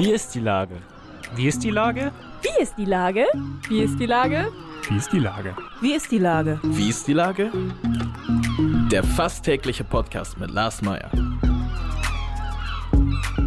Wie ist die Lage? Wie ist die Lage? Wie ist die Lage? Wie ist die Lage? Wie ist die Lage? Wie ist die Lage? Wie ist die Lage? Der fast tägliche Podcast mit Lars Meyer.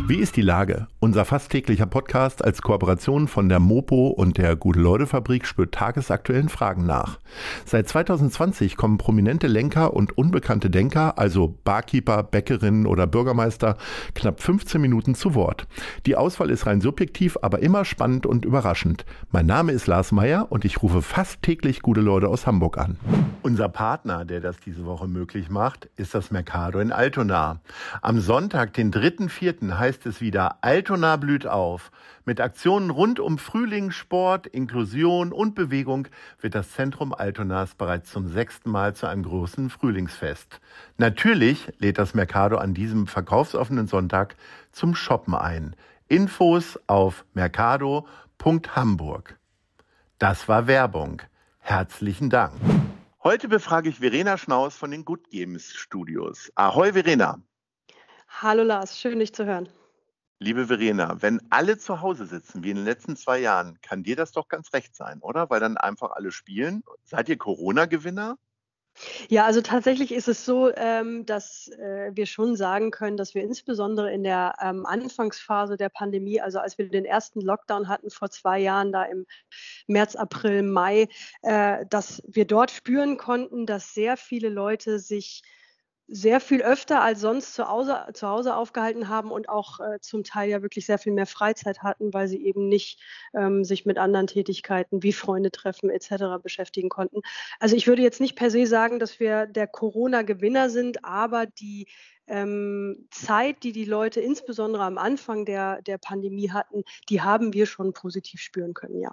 Wie ist die Lage? Unser fast täglicher Podcast als Kooperation von der Mopo und der Gute-Leute-Fabrik spürt tagesaktuellen Fragen nach. Seit 2020 kommen prominente Lenker und unbekannte Denker, also Barkeeper, Bäckerinnen oder Bürgermeister, knapp 15 Minuten zu Wort. Die Auswahl ist rein subjektiv, aber immer spannend und überraschend. Mein Name ist Lars Meyer und ich rufe fast täglich gute Leute aus Hamburg an. Unser Partner, der das diese Woche möglich macht, ist das Mercado in Altona. Am Sonntag, den 3.4., heißt es wieder Altona Altona blüht auf. Mit Aktionen rund um Frühling, Sport, Inklusion und Bewegung wird das Zentrum Altonas bereits zum sechsten Mal zu einem großen Frühlingsfest. Natürlich lädt das Mercado an diesem verkaufsoffenen Sonntag zum Shoppen ein. Infos auf mercado.hamburg. Das war Werbung. Herzlichen Dank. Heute befrage ich Verena Schnaus von den Good Games Studios. Ahoi, Verena. Hallo Lars, schön dich zu hören. Liebe Verena, wenn alle zu Hause sitzen, wie in den letzten zwei Jahren, kann dir das doch ganz recht sein, oder? Weil dann einfach alle spielen. Seid ihr Corona-Gewinner? Ja, also tatsächlich ist es so, ähm, dass äh, wir schon sagen können, dass wir insbesondere in der ähm, Anfangsphase der Pandemie, also als wir den ersten Lockdown hatten vor zwei Jahren, da im März, April, Mai, äh, dass wir dort spüren konnten, dass sehr viele Leute sich sehr viel öfter als sonst zu Hause, zu Hause aufgehalten haben und auch äh, zum Teil ja wirklich sehr viel mehr Freizeit hatten, weil sie eben nicht ähm, sich mit anderen Tätigkeiten wie Freunde treffen etc. beschäftigen konnten. Also ich würde jetzt nicht per se sagen, dass wir der Corona-Gewinner sind, aber die ähm, Zeit, die die Leute insbesondere am Anfang der, der Pandemie hatten, die haben wir schon positiv spüren können, ja.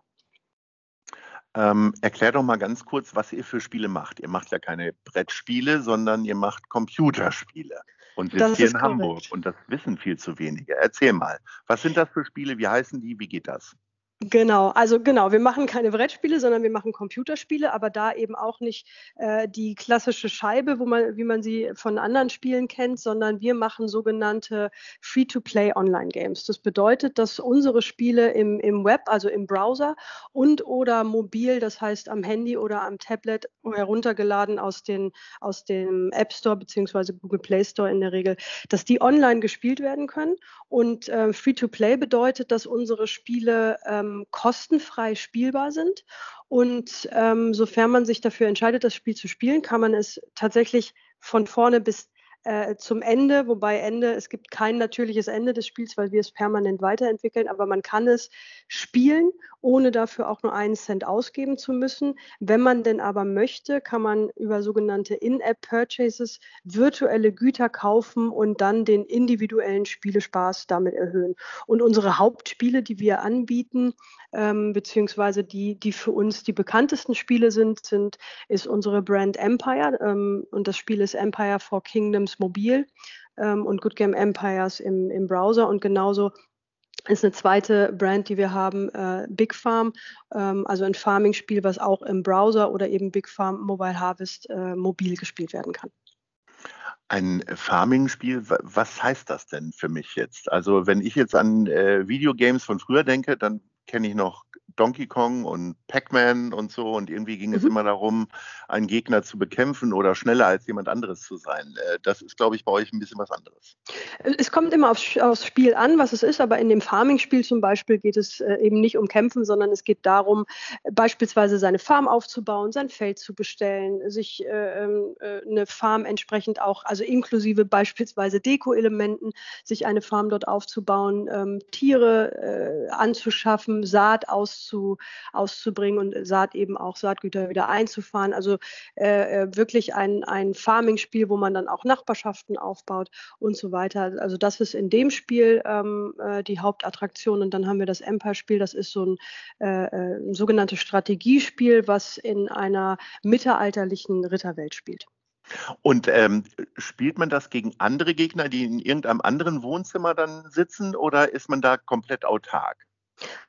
Ähm, erklär doch mal ganz kurz, was ihr für Spiele macht. Ihr macht ja keine Brettspiele, sondern ihr macht Computerspiele und sitzt hier in korrekt. Hamburg. Und das wissen viel zu wenige. Erzähl mal, was sind das für Spiele? Wie heißen die? Wie geht das? Genau, also genau, wir machen keine Brettspiele, sondern wir machen Computerspiele, aber da eben auch nicht äh, die klassische Scheibe, wo man, wie man sie von anderen Spielen kennt, sondern wir machen sogenannte Free-to-Play Online-Games. Das bedeutet, dass unsere Spiele im, im Web, also im Browser und oder mobil, das heißt am Handy oder am Tablet heruntergeladen aus, den, aus dem App Store bzw. Google Play Store in der Regel, dass die online gespielt werden können. Und äh, Free-to-Play bedeutet, dass unsere Spiele ähm, ähm, kostenfrei spielbar sind. Und ähm, sofern man sich dafür entscheidet, das Spiel zu spielen, kann man es tatsächlich von vorne bis äh, zum Ende, wobei Ende, es gibt kein natürliches Ende des Spiels, weil wir es permanent weiterentwickeln, aber man kann es spielen, ohne dafür auch nur einen Cent ausgeben zu müssen. Wenn man denn aber möchte, kann man über sogenannte In-App-Purchases virtuelle Güter kaufen und dann den individuellen Spielespaß damit erhöhen. Und unsere Hauptspiele, die wir anbieten, ähm, beziehungsweise die, die für uns die bekanntesten Spiele sind, sind ist unsere Brand Empire ähm, und das Spiel ist Empire for Kingdoms mobil ähm, und Good Game Empires im, im Browser und genauso ist eine zweite Brand, die wir haben, äh, Big Farm, ähm, also ein Farming-Spiel, was auch im Browser oder eben Big Farm Mobile Harvest äh, mobil gespielt werden kann. Ein Farming-Spiel, was heißt das denn für mich jetzt? Also wenn ich jetzt an äh, Videogames von früher denke, dann kenne ich noch Donkey Kong und Pac-Man und so. Und irgendwie ging mhm. es immer darum, einen Gegner zu bekämpfen oder schneller als jemand anderes zu sein. Äh, das ist, glaube ich, bei euch ein bisschen was anderes. Es kommt immer aufs, aufs Spiel an, was es ist. Aber in dem Farming-Spiel zum Beispiel geht es äh, eben nicht um Kämpfen, sondern es geht darum, beispielsweise seine Farm aufzubauen, sein Feld zu bestellen, sich äh, ähm, äh, eine Farm entsprechend auch, also inklusive beispielsweise Deko-Elementen, sich eine Farm dort aufzubauen, ähm, Tiere äh, anzuschaffen, Saat auszubauen auszu, auszubringen und Saat eben auch Saatgüter wieder einzufahren. Also äh, äh, wirklich ein, ein Farming-Spiel, wo man dann auch Nachbarschaften aufbaut und so weiter. Also das ist in dem Spiel ähm, äh, die Hauptattraktion. Und dann haben wir das Empire-Spiel, das ist so ein, äh, äh ein sogenanntes Strategiespiel, was in einer mittelalterlichen Ritterwelt spielt. Und ähm, spielt man das gegen andere Gegner, die in irgendeinem anderen Wohnzimmer dann sitzen, oder ist man da komplett autark?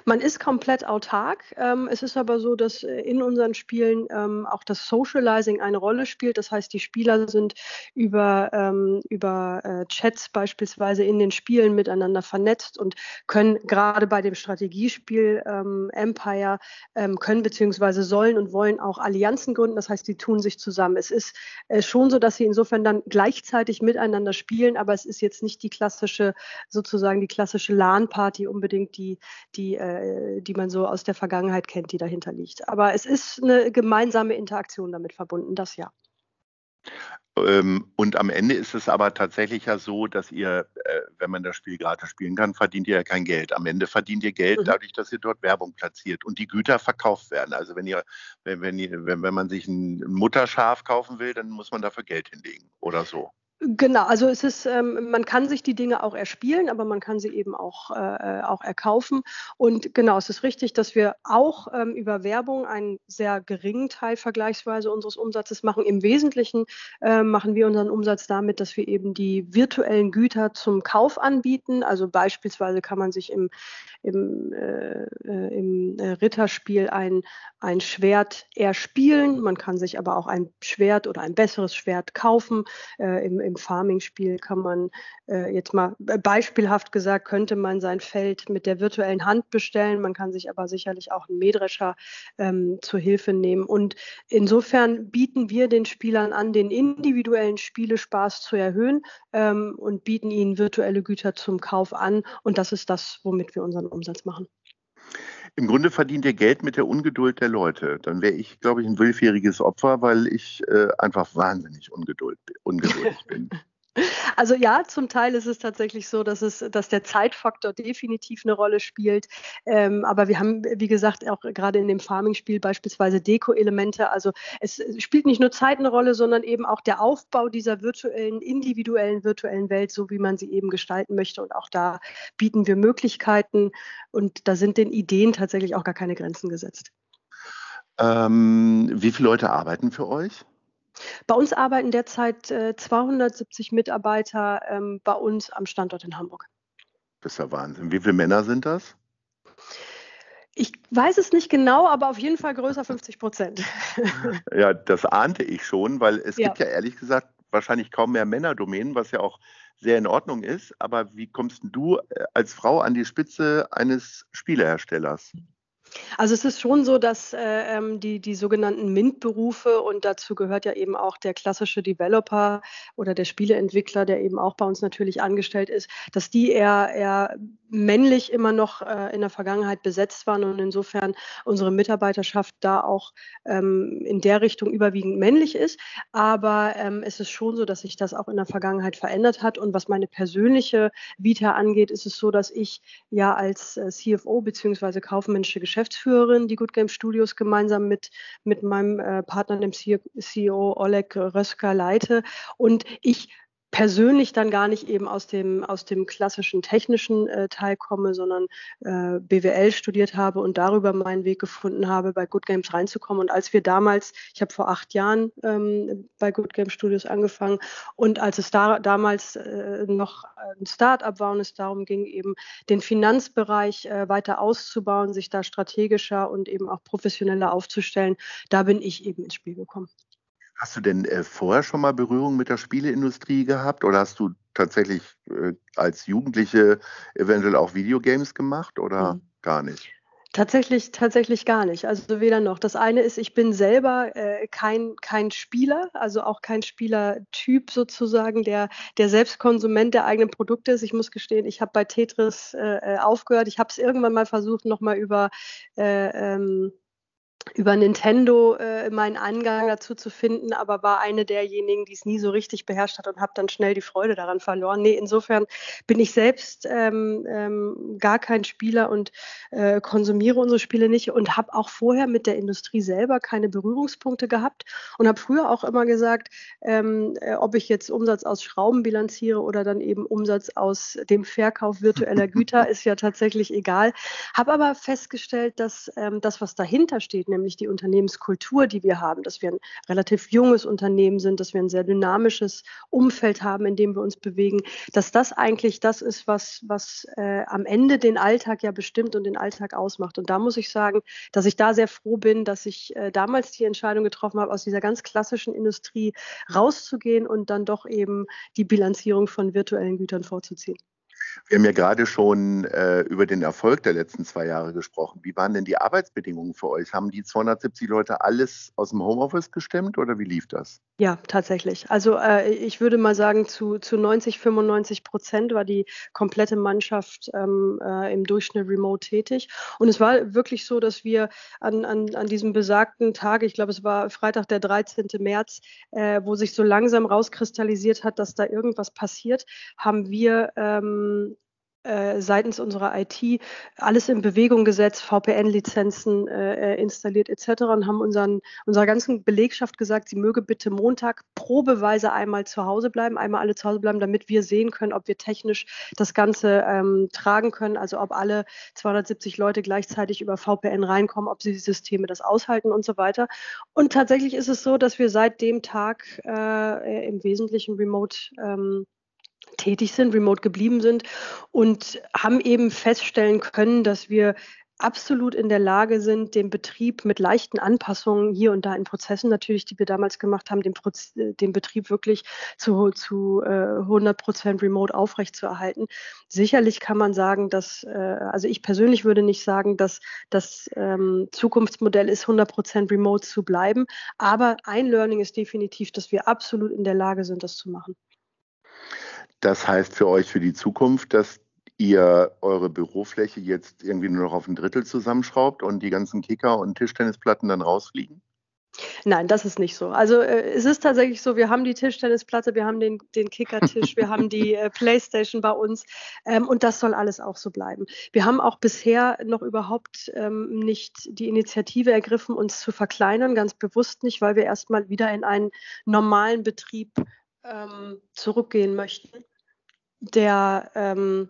Man ist komplett autark. Ähm, es ist aber so, dass äh, in unseren Spielen ähm, auch das Socializing eine Rolle spielt. Das heißt, die Spieler sind über, ähm, über äh, Chats beispielsweise in den Spielen miteinander vernetzt und können gerade bei dem Strategiespiel Empire können beziehungsweise sollen und wollen auch Allianzen gründen. Das heißt, die tun sich zusammen. Es ist äh, schon so, dass sie insofern dann gleichzeitig miteinander spielen, aber es ist jetzt nicht die klassische, sozusagen die klassische LAN-Party unbedingt, die, die die, äh, die man so aus der Vergangenheit kennt, die dahinter liegt. Aber es ist eine gemeinsame Interaktion damit verbunden, das ja. Ähm, und am Ende ist es aber tatsächlich ja so, dass ihr, äh, wenn man das Spiel gratis spielen kann, verdient ihr ja kein Geld. Am Ende verdient ihr Geld mhm. dadurch, dass ihr dort Werbung platziert und die Güter verkauft werden. Also wenn ihr, wenn, wenn, ihr, wenn, wenn man sich ein Mutterschaf kaufen will, dann muss man dafür Geld hinlegen oder so. Genau, also es ist, ähm, man kann sich die Dinge auch erspielen, aber man kann sie eben auch, äh, auch erkaufen. Und genau, es ist richtig, dass wir auch ähm, über Werbung einen sehr geringen Teil vergleichsweise unseres Umsatzes machen. Im Wesentlichen äh, machen wir unseren Umsatz damit, dass wir eben die virtuellen Güter zum Kauf anbieten. Also beispielsweise kann man sich im, im, äh, äh im äh, Ritterspiel ein, ein Schwert erspielen. Man kann sich aber auch ein Schwert oder ein besseres Schwert kaufen. Äh, im, im Farming-Spiel kann man äh, jetzt mal beispielhaft gesagt, könnte man sein Feld mit der virtuellen Hand bestellen. Man kann sich aber sicherlich auch einen Mähdrescher ähm, zur Hilfe nehmen. Und insofern bieten wir den Spielern an, den individuellen Spielespaß zu erhöhen ähm, und bieten ihnen virtuelle Güter zum Kauf an. Und das ist das, womit wir unseren Umsatz machen. Im Grunde verdient ihr Geld mit der Ungeduld der Leute. Dann wäre ich, glaube ich, ein willfähriges Opfer, weil ich äh, einfach wahnsinnig ungeduld, ungeduldig bin. Also ja, zum Teil ist es tatsächlich so, dass es, dass der Zeitfaktor definitiv eine Rolle spielt. Ähm, aber wir haben, wie gesagt, auch gerade in dem Farming-Spiel beispielsweise Deko-Elemente. Also es spielt nicht nur Zeit eine Rolle, sondern eben auch der Aufbau dieser virtuellen, individuellen virtuellen Welt, so wie man sie eben gestalten möchte. Und auch da bieten wir Möglichkeiten und da sind den Ideen tatsächlich auch gar keine Grenzen gesetzt. Ähm, wie viele Leute arbeiten für euch? Bei uns arbeiten derzeit äh, 270 Mitarbeiter ähm, bei uns am Standort in Hamburg. Das ist ja Wahnsinn. Wie viele Männer sind das? Ich weiß es nicht genau, aber auf jeden Fall größer 50 Prozent. ja, das ahnte ich schon, weil es ja. gibt ja ehrlich gesagt wahrscheinlich kaum mehr Männerdomänen, was ja auch sehr in Ordnung ist. Aber wie kommst du äh, als Frau an die Spitze eines Spieleherstellers? Also es ist schon so, dass äh, ähm, die, die sogenannten MINT-Berufe und dazu gehört ja eben auch der klassische Developer oder der Spieleentwickler, der eben auch bei uns natürlich angestellt ist, dass die eher, eher männlich immer noch äh, in der Vergangenheit besetzt waren und insofern unsere Mitarbeiterschaft da auch ähm, in der Richtung überwiegend männlich ist. Aber ähm, es ist schon so, dass sich das auch in der Vergangenheit verändert hat. Und was meine persönliche Vita angeht, ist es so, dass ich ja als äh, CFO bzw. kaufmännische Geschäftsführerin Geschäftsführerin, die Good Game Studios gemeinsam mit, mit meinem äh, Partner, dem CEO Oleg Röska, leite. Und ich persönlich dann gar nicht eben aus dem, aus dem klassischen technischen äh, Teil komme, sondern äh, BWL studiert habe und darüber meinen Weg gefunden habe, bei Good Games reinzukommen. Und als wir damals, ich habe vor acht Jahren ähm, bei Good Game Studios angefangen und als es da, damals äh, noch ein Start-up war und es darum ging, eben den Finanzbereich äh, weiter auszubauen, sich da strategischer und eben auch professioneller aufzustellen, da bin ich eben ins Spiel gekommen. Hast du denn äh, vorher schon mal Berührung mit der Spieleindustrie gehabt oder hast du tatsächlich äh, als Jugendliche eventuell auch Videogames gemacht oder mhm. gar nicht? Tatsächlich, tatsächlich gar nicht. Also weder noch. Das eine ist, ich bin selber äh, kein, kein Spieler, also auch kein Spielertyp sozusagen, der, der selbst Konsument der eigenen Produkte ist. Ich muss gestehen, ich habe bei Tetris äh, äh aufgehört. Ich habe es irgendwann mal versucht, nochmal über äh, ähm, über Nintendo äh, meinen Angang dazu zu finden, aber war eine derjenigen, die es nie so richtig beherrscht hat und habe dann schnell die Freude daran verloren. Nee, insofern bin ich selbst ähm, ähm, gar kein Spieler und äh, konsumiere unsere Spiele nicht und habe auch vorher mit der Industrie selber keine Berührungspunkte gehabt und habe früher auch immer gesagt, ähm, äh, ob ich jetzt Umsatz aus Schrauben bilanziere oder dann eben Umsatz aus dem Verkauf virtueller Güter, ist ja tatsächlich egal. Habe aber festgestellt, dass ähm, das, was dahinter steht, nämlich die Unternehmenskultur, die wir haben, dass wir ein relativ junges Unternehmen sind, dass wir ein sehr dynamisches Umfeld haben, in dem wir uns bewegen, dass das eigentlich das ist, was, was äh, am Ende den Alltag ja bestimmt und den Alltag ausmacht. Und da muss ich sagen, dass ich da sehr froh bin, dass ich äh, damals die Entscheidung getroffen habe, aus dieser ganz klassischen Industrie rauszugehen und dann doch eben die Bilanzierung von virtuellen Gütern vorzuziehen. Wir haben ja gerade schon äh, über den Erfolg der letzten zwei Jahre gesprochen. Wie waren denn die Arbeitsbedingungen für euch? Haben die 270 Leute alles aus dem Homeoffice gestemmt oder wie lief das? Ja, tatsächlich. Also äh, ich würde mal sagen, zu, zu 90, 95 Prozent war die komplette Mannschaft ähm, äh, im Durchschnitt remote tätig. Und es war wirklich so, dass wir an, an, an diesem besagten Tag, ich glaube, es war Freitag, der 13. März, äh, wo sich so langsam rauskristallisiert hat, dass da irgendwas passiert, haben wir ähm, äh, seitens unserer IT alles in Bewegung gesetzt, VPN-Lizenzen äh, äh, installiert etc. und haben unseren, unserer ganzen Belegschaft gesagt, sie möge bitte Montag probeweise einmal zu Hause bleiben, einmal alle zu Hause bleiben, damit wir sehen können, ob wir technisch das Ganze ähm, tragen können, also ob alle 270 Leute gleichzeitig über VPN reinkommen, ob sie die Systeme das aushalten und so weiter. Und tatsächlich ist es so, dass wir seit dem Tag äh, im Wesentlichen remote ähm, tätig sind, remote geblieben sind und haben eben feststellen können, dass wir absolut in der Lage sind, den Betrieb mit leichten Anpassungen hier und da in Prozessen natürlich, die wir damals gemacht haben, den, Proz den Betrieb wirklich zu, zu äh, 100 Prozent remote aufrechtzuerhalten. Sicherlich kann man sagen, dass, äh, also ich persönlich würde nicht sagen, dass das ähm, Zukunftsmodell ist, 100 Prozent remote zu bleiben, aber ein Learning ist definitiv, dass wir absolut in der Lage sind, das zu machen. Das heißt für euch für die Zukunft, dass ihr eure Bürofläche jetzt irgendwie nur noch auf ein Drittel zusammenschraubt und die ganzen Kicker und Tischtennisplatten dann rausfliegen? Nein, das ist nicht so. Also äh, es ist tatsächlich so, wir haben die Tischtennisplatte, wir haben den, den Kickertisch, wir haben die äh, Playstation bei uns ähm, und das soll alles auch so bleiben. Wir haben auch bisher noch überhaupt ähm, nicht die Initiative ergriffen, uns zu verkleinern, ganz bewusst nicht, weil wir erstmal wieder in einen normalen Betrieb ähm, zurückgehen möchten der ähm,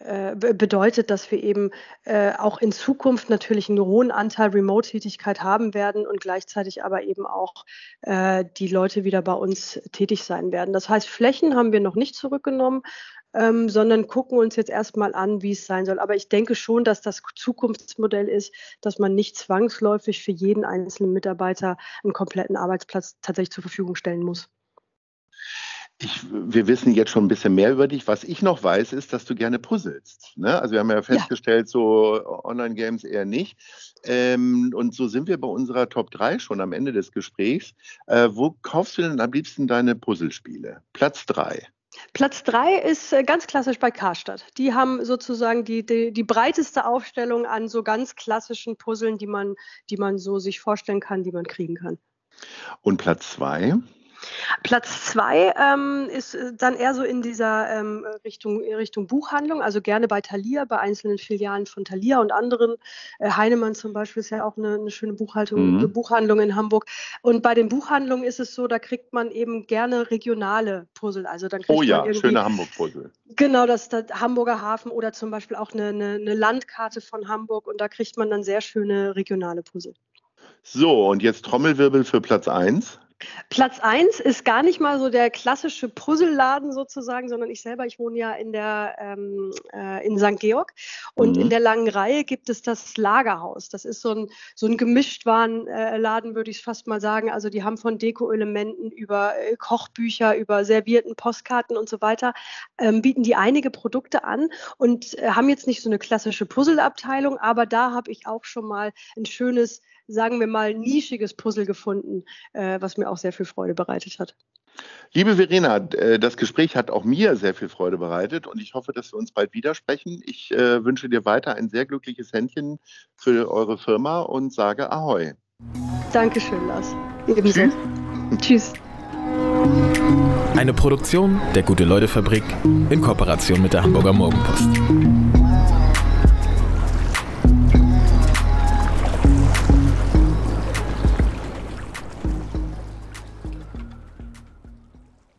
äh, bedeutet, dass wir eben äh, auch in Zukunft natürlich einen hohen Anteil Remote-Tätigkeit haben werden und gleichzeitig aber eben auch äh, die Leute wieder bei uns tätig sein werden. Das heißt, Flächen haben wir noch nicht zurückgenommen, ähm, sondern gucken uns jetzt erstmal an, wie es sein soll. Aber ich denke schon, dass das Zukunftsmodell ist, dass man nicht zwangsläufig für jeden einzelnen Mitarbeiter einen kompletten Arbeitsplatz tatsächlich zur Verfügung stellen muss. Ich, wir wissen jetzt schon ein bisschen mehr über dich. Was ich noch weiß, ist, dass du gerne puzzelst. Ne? Also wir haben ja festgestellt, ja. so Online-Games eher nicht. Ähm, und so sind wir bei unserer Top 3 schon am Ende des Gesprächs. Äh, wo kaufst du denn am liebsten deine Puzzlespiele? Platz 3. Platz 3 ist äh, ganz klassisch bei Karstadt. Die haben sozusagen die, die, die, breiteste Aufstellung an so ganz klassischen Puzzeln, die man, die man so sich vorstellen kann, die man kriegen kann. Und Platz 2? Platz zwei ähm, ist äh, dann eher so in dieser ähm, Richtung, Richtung Buchhandlung, also gerne bei Thalia, bei einzelnen Filialen von Thalia und anderen. Äh, Heinemann zum Beispiel ist ja auch eine, eine schöne Buchhaltung, mhm. Buchhandlung in Hamburg. Und bei den Buchhandlungen ist es so, da kriegt man eben gerne regionale Puzzle. Also dann kriegt oh ja, man schöne Hamburg-Puzzle. Genau, das, das Hamburger Hafen oder zum Beispiel auch eine, eine, eine Landkarte von Hamburg und da kriegt man dann sehr schöne regionale Puzzle. So, und jetzt Trommelwirbel für Platz 1. Platz 1 ist gar nicht mal so der klassische Puzzelladen sozusagen, sondern ich selber, ich wohne ja in der ähm, äh, in St. Georg und mhm. in der langen Reihe gibt es das Lagerhaus. Das ist so ein, so ein Gemischtwarenladen, äh, würde ich fast mal sagen. Also die haben von Deko-Elementen über äh, Kochbücher, über servierten Postkarten und so weiter, ähm, bieten die einige Produkte an und äh, haben jetzt nicht so eine klassische Puzzleabteilung, aber da habe ich auch schon mal ein schönes sagen wir mal, nischiges Puzzle gefunden, äh, was mir auch sehr viel Freude bereitet hat. Liebe Verena, äh, das Gespräch hat auch mir sehr viel Freude bereitet und ich hoffe, dass wir uns bald widersprechen. Ich äh, wünsche dir weiter ein sehr glückliches Händchen für eure Firma und sage Ahoi. Dankeschön, Lars. Ebenso. Tschüss. Tschüss. Eine Produktion der Gute-Leute-Fabrik in Kooperation mit der Hamburger Morgenpost.